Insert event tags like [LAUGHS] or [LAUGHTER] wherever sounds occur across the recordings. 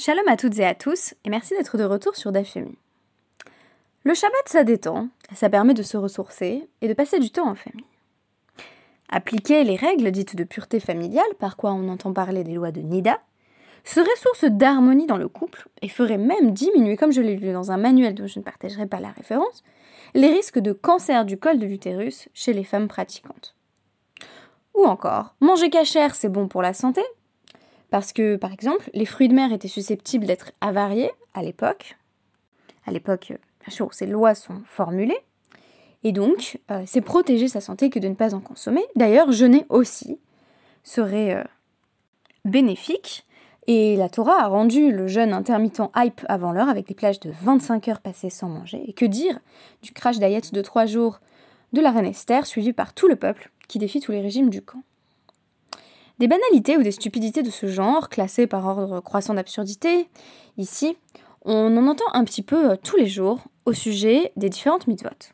Shalom à toutes et à tous, et merci d'être de retour sur Dafumi. Le Shabbat, ça détend, ça permet de se ressourcer et de passer du temps en famille. Appliquer les règles dites de pureté familiale, par quoi on entend parler des lois de Nida, serait source d'harmonie dans le couple et ferait même diminuer, comme je l'ai lu dans un manuel dont je ne partagerai pas la référence, les risques de cancer du col de l'utérus chez les femmes pratiquantes. Ou encore, manger cachère, c'est bon pour la santé, parce que, par exemple, les fruits de mer étaient susceptibles d'être avariés à l'époque. À l'époque, bien sûr, ces lois sont formulées. Et donc, euh, c'est protéger sa santé que de ne pas en consommer. D'ailleurs, jeûner aussi serait euh, bénéfique. Et la Torah a rendu le jeûne intermittent hype avant l'heure avec des plages de 25 heures passées sans manger. Et que dire du crash d'ayet de 3 jours de la reine Esther, suivi par tout le peuple qui défie tous les régimes du camp. Des banalités ou des stupidités de ce genre, classées par ordre croissant d'absurdité, ici, on en entend un petit peu euh, tous les jours au sujet des différentes mitzvot.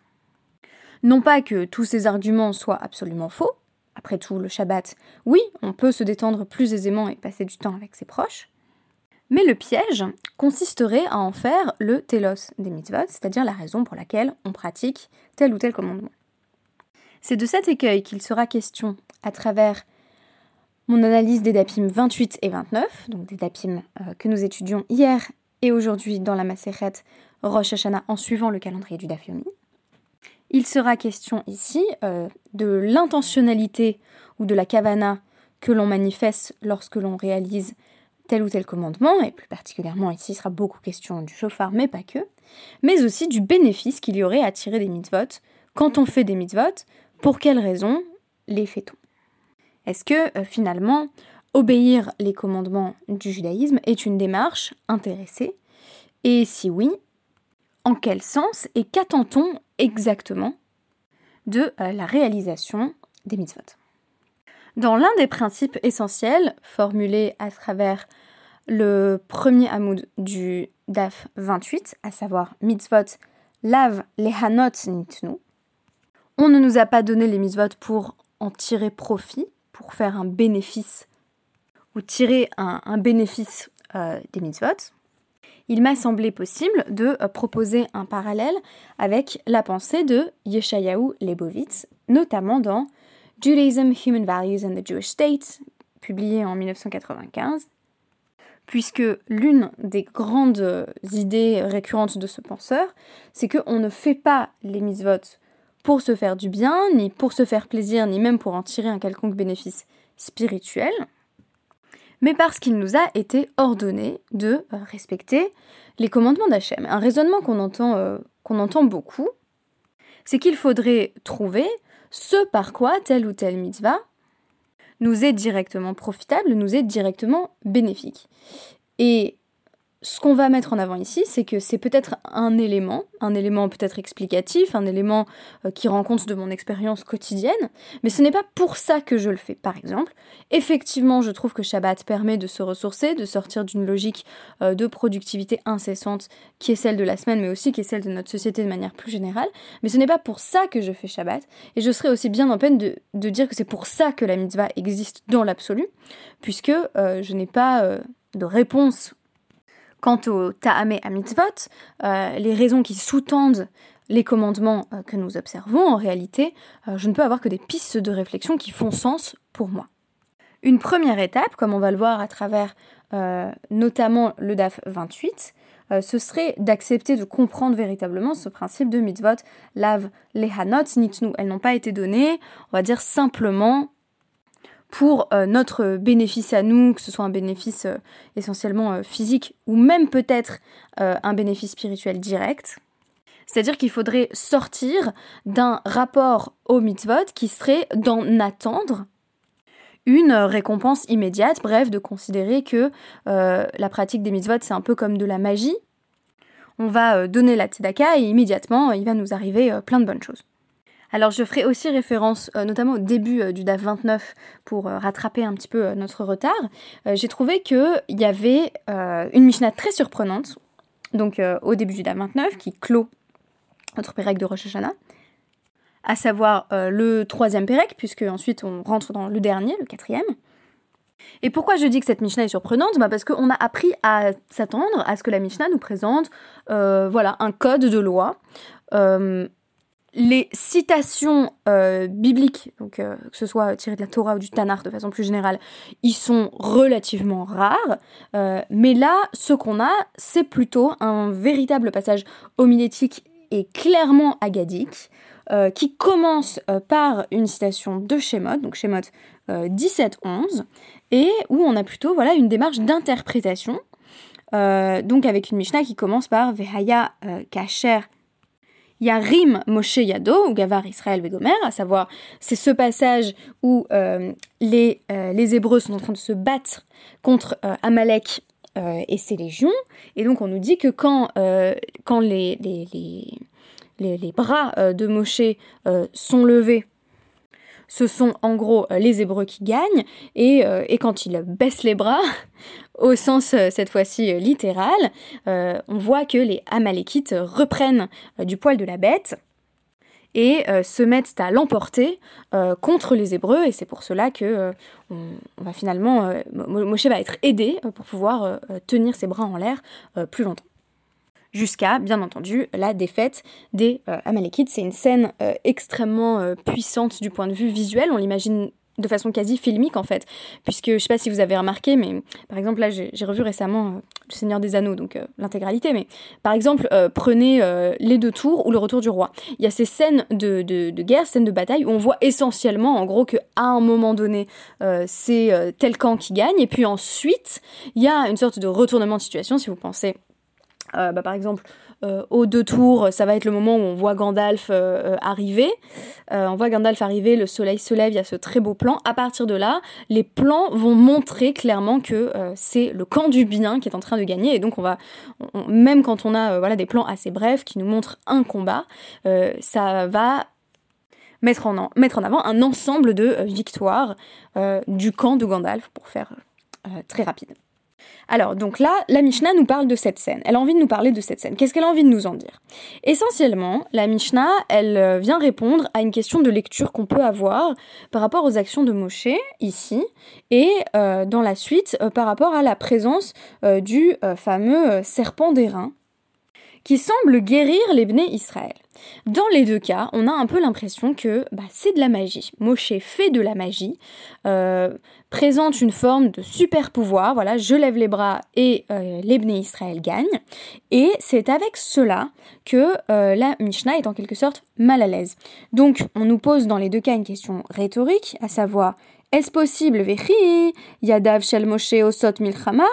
Non pas que tous ces arguments soient absolument faux, après tout, le Shabbat, oui, on peut se détendre plus aisément et passer du temps avec ses proches, mais le piège consisterait à en faire le telos des mitzvot, c'est-à-dire la raison pour laquelle on pratique tel ou tel commandement. C'est de cet écueil qu'il sera question à travers mon analyse des DAPIM 28 et 29, donc des DAPIM euh, que nous étudions hier et aujourd'hui dans la Maseret Rosh Hashanah en suivant le calendrier du Dafyomi. Il sera question ici euh, de l'intentionnalité ou de la kavana que l'on manifeste lorsque l'on réalise tel ou tel commandement, et plus particulièrement ici il sera beaucoup question du chauffard, mais pas que, mais aussi du bénéfice qu'il y aurait à tirer des mitzvot. Quand on fait des mitzvot, pour quelles raisons les fait-on? Est-ce que euh, finalement, obéir les commandements du judaïsme est une démarche intéressée? Et si oui, en quel sens et qu'attend-on exactement de euh, la réalisation des mitzvot? Dans l'un des principes essentiels formulés à travers le premier hamoud du DAF 28, à savoir mitzvot lave les hanot nitnu, on ne nous a pas donné les mitzvot pour en tirer profit, pour faire un bénéfice ou tirer un, bénéfice euh, des mitzvot, il m'a semblé possible de euh, proposer un parallèle avec la pensée de Yeshayahu Lebovitz, notamment dans Judaism, Human Values and the Jewish State, publié en 1995, puisque l'une des grandes idées récurrentes de ce penseur, c'est qu'on ne fait pas les mitzvot pour se faire du bien, ni pour se faire plaisir, ni même pour en tirer un quelconque bénéfice spirituel, mais parce qu'il nous a été ordonné de euh, respecter les commandements d'Hachem. Un raisonnement qu'on entend, euh, qu'on entend beaucoup, c'est qu'il faudrait trouver ce par quoi tel ou tel mitzvah nous est directement profitable, nous est directement bénéfique. Et ce qu'on va mettre en avant ici, c'est que c'est peut-être un élément, un élément peut-être explicatif, un élément euh, qui rend compte de mon expérience quotidienne, mais ce n'est pas pour ça que je le fais. Par exemple, effectivement, je trouve que Shabbat permet de se ressourcer, de sortir d'une logique euh, de productivité incessante qui est celle de la semaine, mais aussi qui est celle de notre société de manière plus générale, mais ce n'est pas pour ça que je fais Shabbat, et je serais aussi bien en peine de, dire que c'est pour ça que la mitzvah existe dans l'absolu, puisque euh, je n'ai pas de réponse Quant au ta'ame à mitzvot, euh, les raisons qui sous-tendent les commandements euh, que nous observons, en réalité, euh, je ne peux avoir que des pistes de réflexion qui font sens pour moi. Une première étape, comme on va le voir à travers notamment le DAF 28, ce serait d'accepter de comprendre véritablement ce principe de mitzvot, lave les hanot, nitnu. Elles n'ont pas été données, on va dire simplement pour euh, notre bénéfice à nous, que ce soit un bénéfice euh, essentiellement euh, physique ou même peut-être un bénéfice spirituel direct. C'est-à-dire qu'il faudrait sortir d'un rapport au mitzvot qui serait d'en attendre une récompense immédiate, bref, de considérer que la pratique des mitzvot c'est un peu comme de la magie. On va donner la tzedaka et immédiatement il va nous arriver plein de bonnes choses. Alors je ferai aussi référence euh, notamment au début euh, du DAF 29 pour euh, rattraper un petit peu notre retard. J'ai trouvé qu'il y avait une Mishnah très surprenante, donc au début du DAF 29, qui clôt notre Pérec de Rosh Hashanah, à savoir le troisième Pérec, puisque ensuite on rentre dans le dernier, le quatrième. Et pourquoi je dis que cette Mishnah est surprenante? Bah Parce qu'on a appris à s'attendre à ce que la Mishnah nous présente voilà, un code de loi. Euh, les citations euh, bibliques, donc que ce soit tirées de la Torah ou du Tanakh de façon plus générale, ils sont relativement rares. mais là, ce qu'on a, c'est plutôt un véritable passage homilétique et clairement agadique, qui commence par une citation de Shemot, donc Shemot 17-11, et où on a plutôt voilà, une démarche d'interprétation, euh, donc avec une Mishnah qui commence par Vehaya euh, Kacher Yarim Moshe Yado, ou Gavar Israël Vegomer, à savoir c'est ce passage où euh, les, les Hébreux sont en train de se battre contre Amalek et ses légions, et donc on nous dit que quand, quand les, les, les, bras de Moshe sont levés ce sont en gros euh, les Hébreux qui gagnent, et, euh, quand ils baissent les bras, [LAUGHS] au sens euh, cette fois-ci littéral, on voit que les Amalékites reprennent du poil de la bête et se mettent à l'emporter contre les Hébreux, et c'est pour cela que on, va finalement, Moshe va être aidé pour pouvoir tenir ses bras en l'air plus longtemps. Jusqu'à, bien entendu, la défaite des euh, Amalekites. C'est une scène euh, extrêmement euh, puissante du point de vue visuel, on l'imagine de façon quasi filmique en fait, puisque je sais pas si vous avez remarqué, mais par exemple là j'ai revu récemment Le Seigneur des Anneaux, donc l'intégralité, mais par exemple prenez les deux tours ou le retour du roi. Il y a ces scènes de, guerre, scènes de bataille où on voit essentiellement en gros que un moment donné c'est tel camp qui gagne, et puis ensuite il y a une sorte de retournement de situation si vous pensez euh, bah, par exemple, euh, aux deux tours, ça va être le moment où on voit Gandalf euh, arriver. on voit Gandalf arriver, le soleil se lève, il y a ce très beau plan. À partir de là, les plans vont montrer clairement que c'est le camp du bien qui est en train de gagner. Et donc, on va, même quand on a voilà, des plans assez brefs qui nous montrent un combat, ça va mettre en, mettre en avant un ensemble de victoires du camp de Gandalf, pour faire très rapide. Alors, donc là, la Mishnah nous parle de cette scène. Elle a envie de nous parler de cette scène. Qu'est-ce qu'elle a envie de nous en dire? Essentiellement, la Mishnah, elle euh, vient répondre à une question de lecture qu'on peut avoir par rapport aux actions de Moshe, ici, et euh, dans la suite, euh, par rapport à la présence du fameux serpent d'airain qui semble guérir les Israël. Dans les deux cas, on a un peu l'impression que bah, c'est de la magie. Moshe fait de la magie, euh, présente une forme de super pouvoir. Voilà, je lève les bras et euh, les Israël gagnent. Et c'est avec cela que euh, la Mishnah est en quelque sorte mal à l'aise. Donc, on nous pose dans les deux cas une question rhétorique, à savoir est-ce possible, Vechi, Yadav Shel Moshe Osot Milchama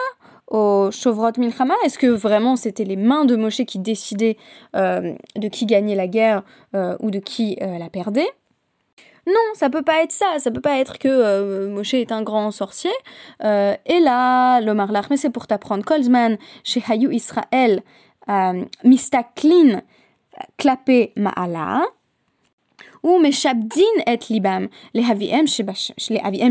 au Shovrot Milchama Est-ce que vraiment c'était les mains de Moshe qui décidaient euh, de qui gagnait la guerre euh, ou de qui euh, la perdait? Non, ça peut pas être ça, ça peut pas être que Moshe est un grand sorcier. et là, l'Omar mais c'est pour t'apprendre. Kolzman, chez Hayou Israël, Mistaklin, Klapé Ma'ala, ou משעבדין את ליבם לאביהם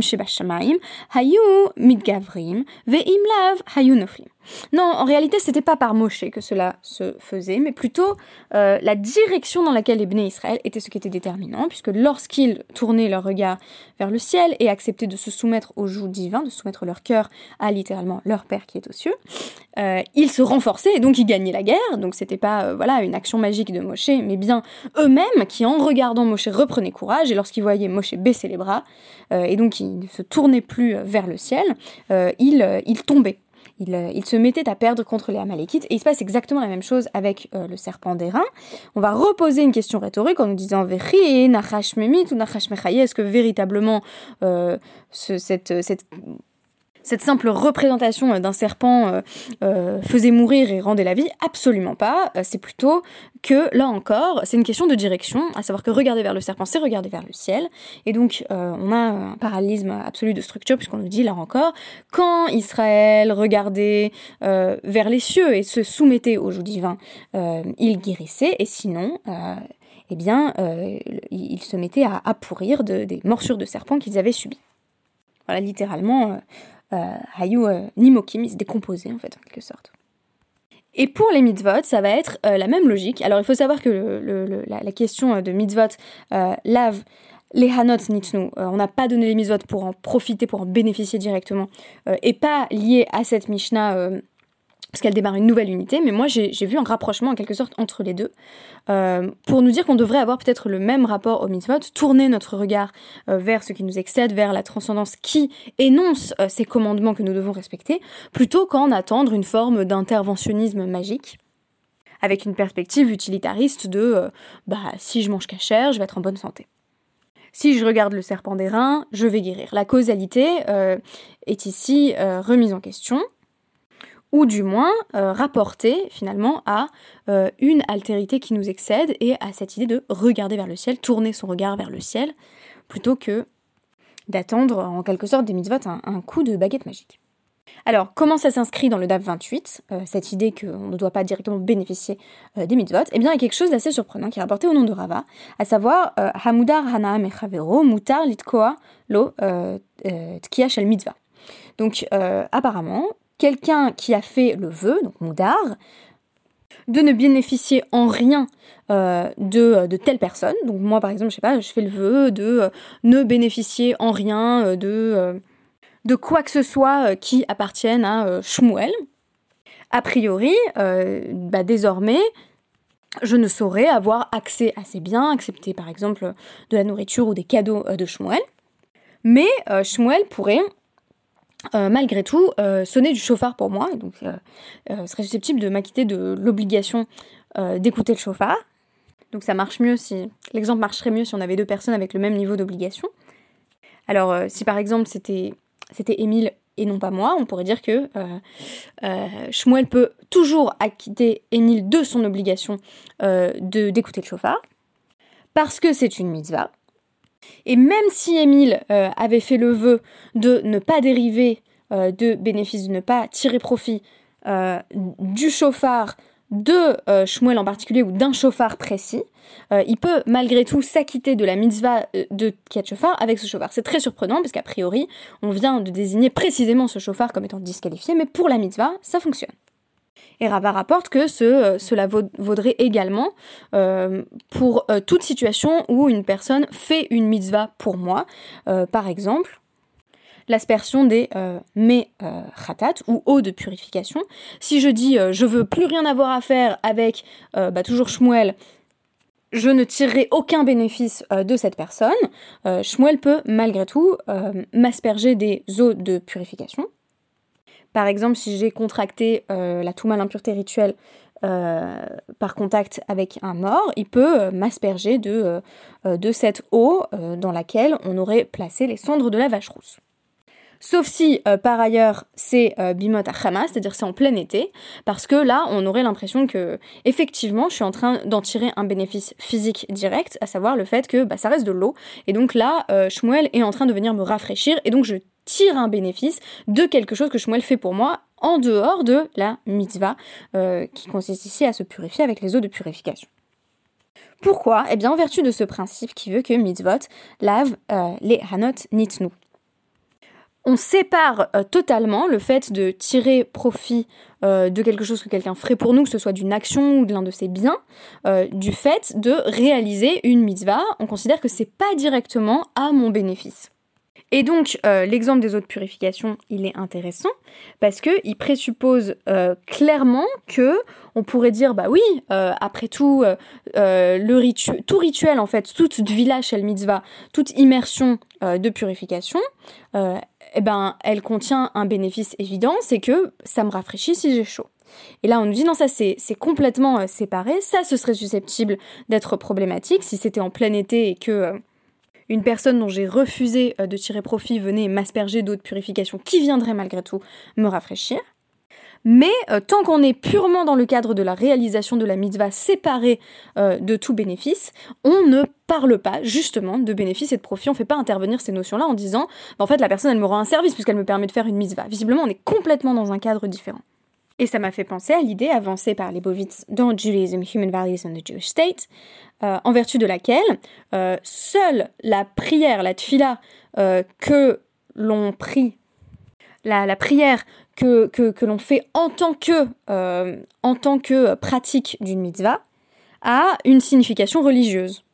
שבשמיים, היו מתגברים, ואם לאו, היו נופלים. Non, en réalité, c'était pas par Moshe que cela se faisait, mais plutôt euh, la direction dans laquelle les Bnei Israël était ce qui était déterminant, puisque lorsqu'ils tournaient leur regard vers le ciel et acceptaient de se soumettre au joug divin, de soumettre leur cœur à littéralement leur Père qui est aux cieux, euh, ils se renforçaient et donc ils gagnaient la guerre. Donc c'était pas euh, voilà une action magique de Moshe, mais bien eux-mêmes qui, en regardant Moshe, reprenaient courage et lorsqu'ils voyaient Moshe baisser les bras et donc ils ne se tournaient plus vers le ciel, ils, ils tombaient euh, il, se mettait à perdre contre les Amalekites. Et il se passe exactement la même chose avec euh, le serpent d'airain. On va reposer une question rhétorique en nous disant Nachash ou Nachash Est-ce que véritablement euh, cette cette simple représentation d'un serpent faisait mourir et rendait la vie Absolument pas. c'est plutôt que là encore, c'est une question de direction, à savoir que regarder vers le serpent, c'est regarder vers le ciel. Et donc, euh, on a un paralysme absolu de structure, puisqu'on nous dit là encore, quand Israël regardait euh, vers les cieux et se soumettait au joug divin, euh, il guérissait, et sinon, eh bien, il se mettait à, pourrir de, des morsures de serpent qu'ils avaient subies. Voilà, littéralement, Hayu Nimokim, il se décomposait en fait, en quelque sorte. Et pour les mitzvot, ça va être euh, la même logique. Alors il faut savoir que la, question de mitzvot euh, lave les Hanot Nitnu, on n'a pas donné les mitzvot pour en profiter, pour en bénéficier directement, et pas lié à cette Mishnah parce qu'elle démarre une nouvelle unité, mais moi j'ai vu un rapprochement en quelque sorte entre les deux, euh, pour nous dire qu'on devrait avoir peut-être le même rapport au mitzvot, tourner notre regard euh, vers ce qui nous excède, vers la transcendance qui énonce euh, ces commandements que nous devons respecter, plutôt qu'en attendre une forme d'interventionnisme magique, avec une perspective utilitariste de bah si je mange cachère, je vais être en bonne santé. Si je regarde le serpent des reins, je vais guérir. La causalité est ici remise en question ou du moins euh, rapporter finalement à euh, une altérité qui nous excède et à cette idée de regarder vers le ciel, tourner son regard vers le ciel, plutôt que d'attendre en quelque sorte des mitzvot un, coup de baguette magique. Alors, comment ça s'inscrit dans le DAF 28, euh, cette idée qu'on ne doit pas directement bénéficier des mitzvot? Eh bien, il y a quelque chose d'assez surprenant qui est rapporté au nom de Rava, à savoir Hamudar Echavero Mutar Litkoa Lo Tkia Shel Mitzvah. Donc, apparemment, quelqu'un qui a fait le vœu, donc Moudar, de ne bénéficier en rien euh, de, de, telle personne. Donc moi par exemple, je sais pas, je fais le vœu de euh, ne bénéficier en rien euh, de, de quoi que ce soit qui appartienne à Shmuel. A priori, bah, désormais, je ne saurais avoir accès à ces biens, accepter par exemple de la nourriture ou des cadeaux de Shmuel. Mais Shmuel pourrait euh, malgré tout, euh, sonner du chauffard pour moi, donc euh, serait susceptible de m'acquitter de l'obligation d'écouter le chauffard. Donc ça marche mieux si. L'exemple marcherait mieux si on avait deux personnes avec le même niveau d'obligation. Alors, si par exemple c'était c'était Émile et non pas moi, on pourrait dire que Shmuel peut toujours acquitter Émile de son obligation de d'écouter le chauffard, parce que c'est une mitzvah, et même si Émile euh, avait fait le vœu de ne pas dériver euh, de bénéfices, de ne pas tirer profit euh, du chauffard de Shmuel en particulier ou d'un chauffard précis, il peut malgré tout s'acquitter de la mitzvah de Kiat avec ce chauffard. C'est très surprenant parce qu'a priori, on vient de désigner précisément ce chauffard comme étant disqualifié, mais pour la mitzvah, ça fonctionne. Et Rava rapporte que euh, cela vaudrait également euh, pour euh, toute situation où une personne fait une mitzvah pour moi. par exemple, l'aspersion des mes khatat ou eau de purification. Si je dis je veux plus rien avoir à faire avec bah, toujours Shmuel, je ne tirerai aucun bénéfice de cette personne. Shmuel peut malgré tout m'asperger des eaux de purification. Par exemple, si j'ai contracté euh, la Touma, l'impureté rituelle, euh, par contact avec un mort, il peut euh, m'asperger de, de cette eau dans laquelle on aurait placé les cendres de la vache rousse. Sauf si, par ailleurs, c'est bimot à Hamas, c'est-à-dire c'est en plein été, parce que là, on aurait l'impression que, effectivement, je suis en train d'en tirer un bénéfice physique direct, à savoir le fait que bah, ça reste de l'eau, et donc là, Shmuel est en train de venir me rafraîchir, et donc je tire un bénéfice de quelque chose que Shmuel fait pour moi en dehors de la mitzvah, euh, qui consiste ici à se purifier avec les eaux de purification. Pourquoi? Eh bien, en vertu de ce principe qui veut que mitzvot lave euh, les hanot nitnu. On sépare euh, totalement le fait de tirer profit de quelque chose que quelqu'un ferait pour nous, que ce soit d'une action ou de l'un de ses biens, du fait de réaliser une mitzvah. On considère que c'est pas directement à mon bénéfice. Et donc, euh, l'exemple des eaux de purification, il est intéressant parce qu'il présuppose euh, clairement que on pourrait dire, bah oui, euh, après tout, le tout rituel, en fait, toute village shel mitzvah, toute immersion de purification, eh ben, elle contient un bénéfice évident, c'est que ça me rafraîchit si j'ai chaud. Et là, on nous dit non, ça c'est complètement séparé, ça ce serait susceptible d'être problématique si c'était en plein été et que une personne dont j'ai refusé euh, de tirer profit venait m'asperger d'eau de purification qui viendrait malgré tout me rafraîchir. Mais euh, tant qu'on est purement dans le cadre de la réalisation de la mitzvah séparée euh, de tout bénéfice, on ne parle pas justement de bénéfice et de profit. On ne fait pas intervenir ces notions-là en disant bah, en fait la personne elle me rend un service puisqu'elle me permet de faire une mitzvah. Visiblement on est complètement dans un cadre différent. Et ça m'a fait penser à l'idée avancée par les Bovitz dans Judaism, Human Values and the Jewish State, euh, en vertu de laquelle euh, seule la prière, la tfila, euh, que l'on prie, la, prière que, l'on fait en tant que pratique d'une mitzvah, a une signification religieuse.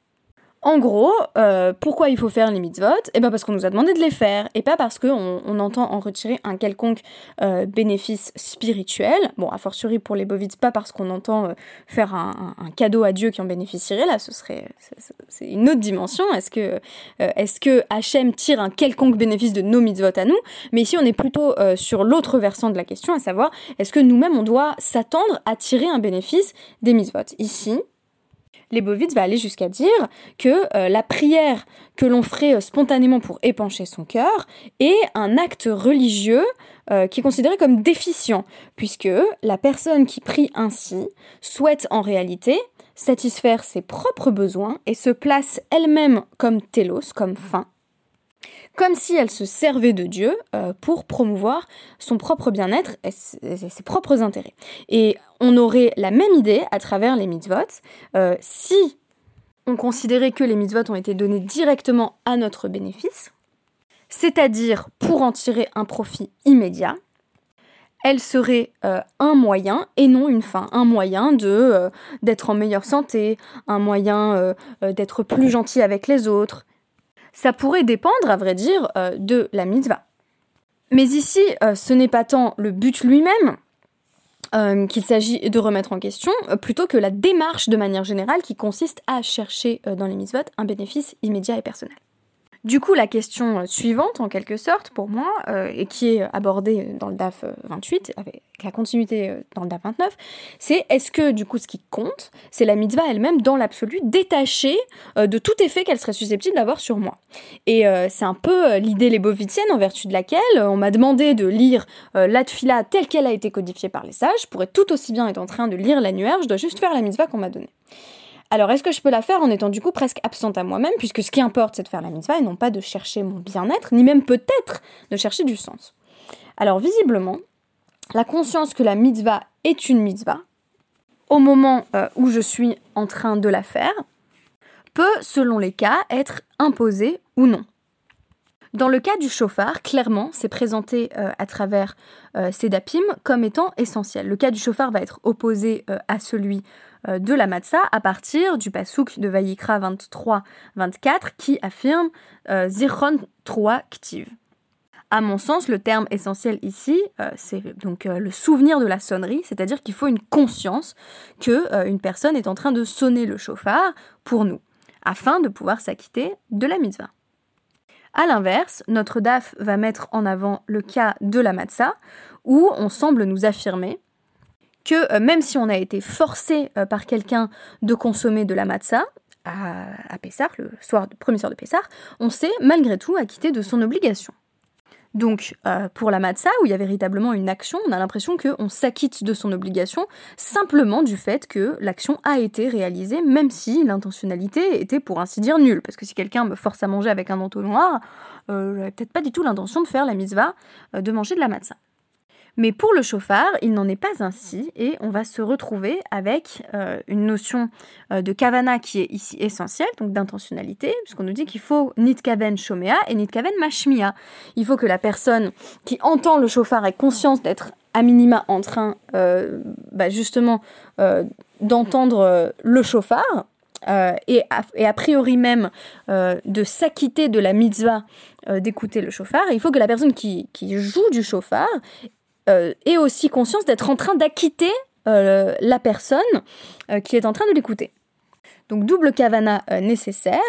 En gros, euh, pourquoi il faut faire les mitzvot? Eh bien parce qu'on nous a demandé de les faire, et pas parce qu'on on entend en retirer un quelconque euh, bénéfice spirituel. Bon, a fortiori pour les bovites, pas parce qu'on entend euh, faire un, cadeau à Dieu qui en bénéficierait, là ce serait c'est une autre dimension. Est-ce que, est-ce que Hachem tire un quelconque bénéfice de nos mitzvot à nous? Mais ici on est plutôt sur l'autre versant de la question, à savoir est-ce que nous-mêmes on doit s'attendre à tirer un bénéfice des mitzvot? Ici, Lebovitz va aller jusqu'à dire que euh, la prière que l'on ferait euh, spontanément pour épancher son cœur est un acte religieux euh, qui est considéré comme déficient, puisque la personne qui prie ainsi souhaite en réalité satisfaire ses propres besoins et se place elle-même comme télos, comme fin, comme si elle se servait de Dieu euh, pour promouvoir son propre bien-être et ses propres intérêts. Et on aurait la même idée à travers les mitzvot euh, si on considérait que les mitzvot ont été donnés directement à notre bénéfice, c'est-à-dire pour en tirer un profit immédiat, elle serait euh, un moyen et non une fin, un moyen de d'être en meilleure santé, un moyen d'être plus gentil avec les autres, ça pourrait dépendre, à vrai dire, euh, de la mitzvah. Mais ici, euh, ce n'est pas tant le but lui-même euh, qu'il s'agit de remettre en question, plutôt que la démarche de manière générale qui consiste à chercher dans les mitzvot un bénéfice immédiat et personnel. Du coup, la question euh, suivante, en quelque sorte, pour moi, euh, et qui est abordée dans le DAF 28, euh, avec la continuité dans le DAF 29, c'est est-ce que, du coup, ce qui compte, c'est la mitzvah elle-même, dans l'absolu, détachée de tout effet qu'elle serait susceptible d'avoir sur moi. Et c'est un peu l'idée lébovitienne en vertu de laquelle on m'a demandé de lire la tfila telle qu'elle a été codifiée par les sages. Je pourrais tout aussi bien être en train de lire l'annuaire, je dois juste faire la mitzvah qu'on m'a donnée. Alors, est-ce que je peux la faire en étant du coup presque absente à moi-même, puisque ce qui importe, c'est de faire la mitzvah et non pas de chercher mon bien-être, ni même peut-être de chercher du sens Alors, visiblement, la conscience que la mitzvah est une mitzvah, au moment euh, où je suis en train de la faire, peut, selon les cas, être imposée ou non. Dans le cas du chauffard, clairement, c'est présenté euh, à travers euh, ces dapim comme étant essentiel. Le cas du chauffard va être opposé à celui euh, de la matzah à partir du pasouk de Vayikra 23-24 qui affirme euh, Zichron 3 Ktiv. À mon sens, le terme essentiel ici, euh, c'est donc le souvenir de la sonnerie, c'est-à-dire qu'il faut une conscience que une personne est en train de sonner le chauffard pour nous, afin de pouvoir s'acquitter de la mitzvah. A l'inverse, notre DAF va mettre en avant le cas de la matzah, où on semble nous affirmer que euh, même si on a été forcé euh, par quelqu'un de consommer de la matzah, à, à le soir, premier soir de Pessah, on s'est malgré tout acquitté de son obligation. Donc, euh, pour la matzah, où il y a véritablement une action, on a l'impression qu'on s'acquitte de son obligation simplement du fait que l'action a été réalisée, même si l'intentionnalité était pour ainsi dire nulle. Parce que si quelqu'un me force à manger avec un entonnoir, euh, j'avais peut-être pas du tout l'intention de faire la mitzvah, de manger de la matzah. Mais pour le chauffard, il n'en est pas ainsi et on va se retrouver avec euh, une notion euh, de kavana qui est ici essentielle, donc d'intentionnalité, puisqu'on nous dit qu'il faut nitkaven shomea et nitkaven mashmia. Il faut que la personne qui entend le chauffard ait conscience d'être à minima en train euh, bah, justement d'entendre le chauffard, et, a, priori même de s'acquitter de la mitzvah d'écouter le chauffard. il faut que la personne qui, qui joue du chauffard euh, et aussi conscience d'être en train d'acquitter euh, la personne euh, qui est en train de l'écouter. Donc double kavana nécessaire.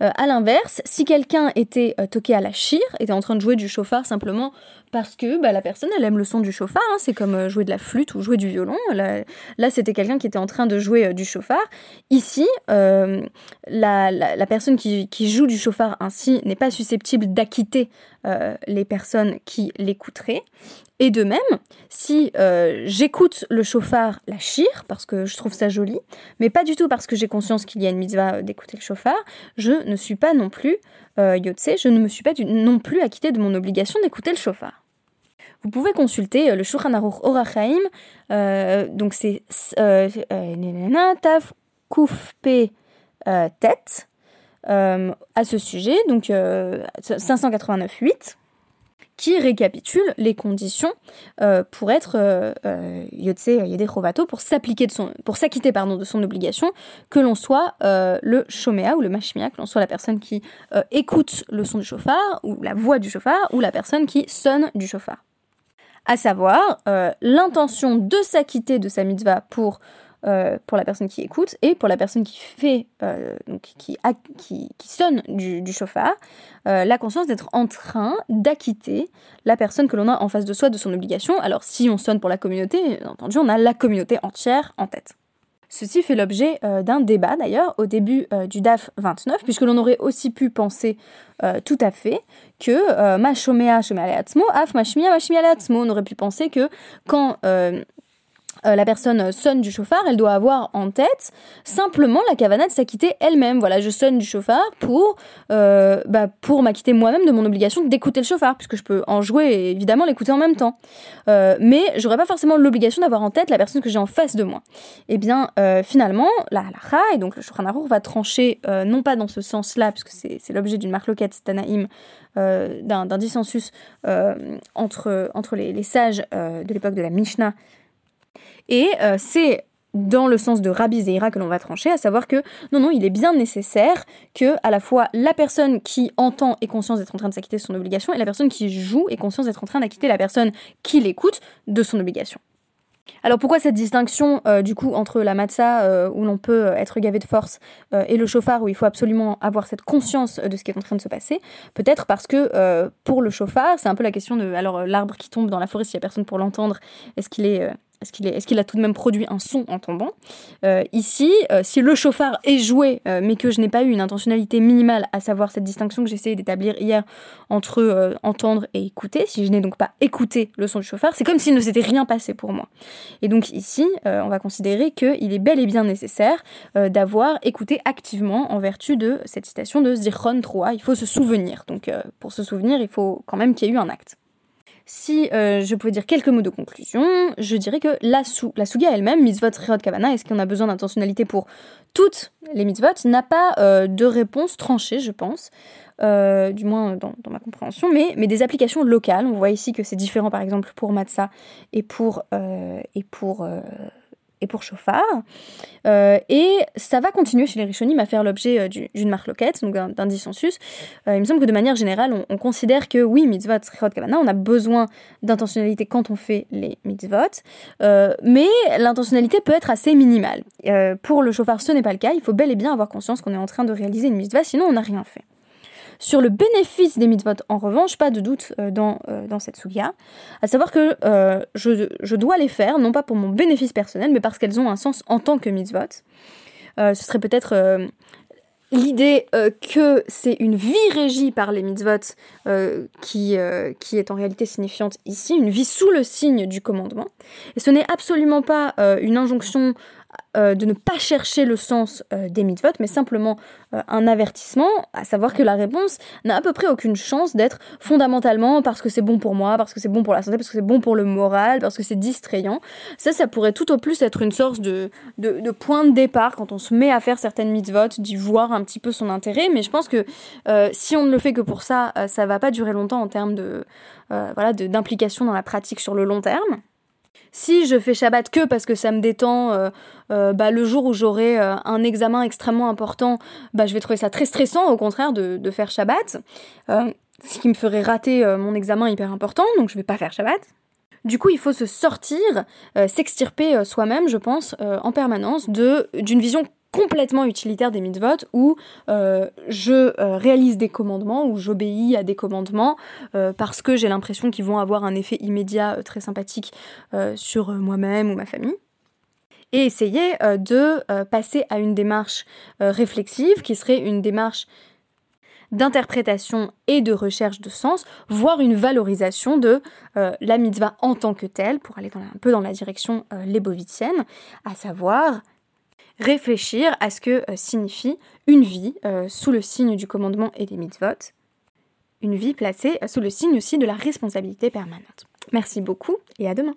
à l'inverse, si quelqu'un était toqué à la chire, était en train de jouer du chauffard simplement parce que bah, la personne, elle aime le son du chauffard, hein, c'est comme jouer de la flûte ou jouer du violon. Là, c'était quelqu'un qui était en train de jouer du chauffard. Ici, la, personne qui, joue du chauffard ainsi n'est pas susceptible d'acquitter les personnes qui l'écouteraient. Et de même, si euh, j'écoute le chauffard la chire, parce que je trouve ça joli, mais pas du tout parce que j'ai conscience qu'il y a une mitzvah euh, d'écouter le chauffard, je ne suis pas non plus, euh, je ne me suis pas non plus acquittée de mon obligation d'écouter le chauffard. Vous pouvez consulter le Shulchan Aruch Orachaim, donc c'est Tav Kouf P tête, à ce sujet, donc 589.8 qui récapitule les conditions pour être Yotse Yede Chovato, pour s'appliquer de son, pour s'acquitter pardon de son obligation, que l'on soit le Shomea ou le Mashmia, que l'on soit la personne qui écoute le son du chauffard ou la voix du chauffard ou la personne qui sonne du chauffard. À savoir euh, l'intention de s'acquitter de sa mitzvah pour, euh, pour la personne qui écoute et pour la personne qui fait, euh, donc qui, qui, sonne du, du chauffard, la conscience d'être en train d'acquitter la personne que l'on a en face de soi de son obligation. Alors si on sonne pour la communauté, entendu, on a la communauté entière en tête. Ceci fait l'objet euh, d'un débat d'ailleurs au début euh, du DAF 29, puisque l'on aurait aussi pu penser euh, tout à fait que shomea af ma shmia ma On aurait pu penser que quand euh, la personne sonne du chauffard, elle doit avoir en tête simplement la cavana de s'acquitter elle-même. Voilà, je sonne du chauffard pour, euh, bah, pour m'acquitter moi-même de mon obligation d'écouter le chauffard, puisque je peux en jouer et évidemment l'écouter en même temps. Euh, mais j'aurais pas forcément l'obligation d'avoir en tête la personne que j'ai en face de moi. Et eh bien, finalement, la halakha, et donc le Shulchan va trancher, non pas dans ce sens-là, puisque c'est l'objet d'une marloquette Tanaïm, d'un dissensus entre, entre les, les sages de l'époque de la Mishnah et euh, c'est dans le sens de Rabbi Zeira que l'on va trancher, à savoir que non, non, il est bien nécessaire que à la fois la personne qui entend ait conscience d'être en train de s'acquitter de son obligation et la personne qui joue ait conscience d'être en train d'acquitter la personne qui l'écoute de son obligation. Alors pourquoi cette distinction euh, du coup entre la matza euh, où l'on peut être gavé de force et le chauffard où il faut absolument avoir cette conscience de ce qui est en train de se passer? Peut-être parce que pour le chauffard, c'est un peu la question de alors l'arbre qui tombe dans la forêt s'il n'y a personne pour l'entendre, est-ce qu'il est est-ce qu'il a tout de même produit un son en tombant euh, Ici, euh, si le chauffard est joué, euh, mais que je n'ai pas eu une intentionnalité minimale, à savoir cette distinction que j'essayais d'établir hier entre entendre et écouter, si je n'ai donc pas écouté le son du chauffard, c'est comme s'il ne s'était rien passé pour moi. Et donc ici, on va considérer qu'il est bel et bien nécessaire d'avoir écouté activement en vertu de cette citation de Zichron Troa. Il faut se souvenir. Donc pour se souvenir, il faut quand même qu'il y ait eu un acte. Si euh, je pouvais dire quelques mots de conclusion, je dirais que la, sou la Suga elle-même, mitzvot Rirot Kavana, est-ce qu'on a besoin d'intentionnalité pour toutes les mitzvot, n'a pas euh, de réponse tranchée, je pense, euh, du moins dans, ma compréhension, mais, mais des applications locales. On voit ici que c'est différent par exemple pour Matza et pour, et pour et pour chauffard. Euh, et ça va continuer chez les Rishonim à faire l'objet euh, d'une marque loquette, donc d'un dissensus. Euh, il me semble que de manière générale, on, considère que oui, mitzvot, kavana, on a besoin d'intentionnalité quand on fait les mitzvot, mais l'intentionnalité peut être assez minimale. pour le chauffard, ce n'est pas le cas. Il faut bel et bien avoir conscience qu'on est en train de réaliser une mitzvah, sinon on n'a rien fait. Sur le bénéfice des mitzvot, en revanche, pas de doute euh, dans, euh, dans cette sugia, à savoir que euh, je, je, dois les faire, non pas pour mon bénéfice personnel, mais parce qu'elles ont un sens en tant que mitzvot. ce serait peut-être l'idée que c'est une vie régie par les mitzvot qui, qui est en réalité signifiante ici, une vie sous le signe du commandement. Et ce n'est absolument pas une injonction euh, de ne pas chercher le sens euh, des mitzvot, mais simplement euh, un avertissement, à savoir que la réponse n'a à peu près aucune chance d'être fondamentalement parce que c'est bon pour moi, parce que c'est bon pour la santé, parce que c'est bon pour le moral, parce que c'est distrayant. Ça, ça pourrait tout au plus être une sorte de, de, point de départ quand on se met à faire certaines mitzvot, d'y voir un petit peu son intérêt, mais je pense que si on ne le fait que pour ça, ça va pas durer longtemps en termes de voilà d'implication dans la pratique sur le long terme. Si je fais Shabbat que parce que ça me détend, euh, euh, bah, le jour où j'aurai euh, un examen extrêmement important, bah, je vais trouver ça très stressant, au contraire, de, faire Shabbat. ce qui me ferait rater mon examen hyper important, donc je vais pas faire Shabbat. Du coup, il faut se sortir, s'extirper soi-même, je pense, en permanence, de d'une vision complètement utilitaire des mitzvot où euh, je euh, réalise des commandements, où j'obéis à des commandements euh, parce que j'ai l'impression qu'ils vont avoir un effet immédiat très sympathique sur moi-même ou ma famille. Et essayer de passer à une démarche réflexive qui serait une démarche d'interprétation et de recherche de sens, voire une valorisation de la mitzvah en tant que telle, pour aller un peu dans la direction lébovitienne, à savoir réfléchir à ce que euh, signifie une vie euh, sous le signe du commandement et des mitzvot, une vie placée euh, sous le signe aussi de la responsabilité permanente. Merci beaucoup et à demain.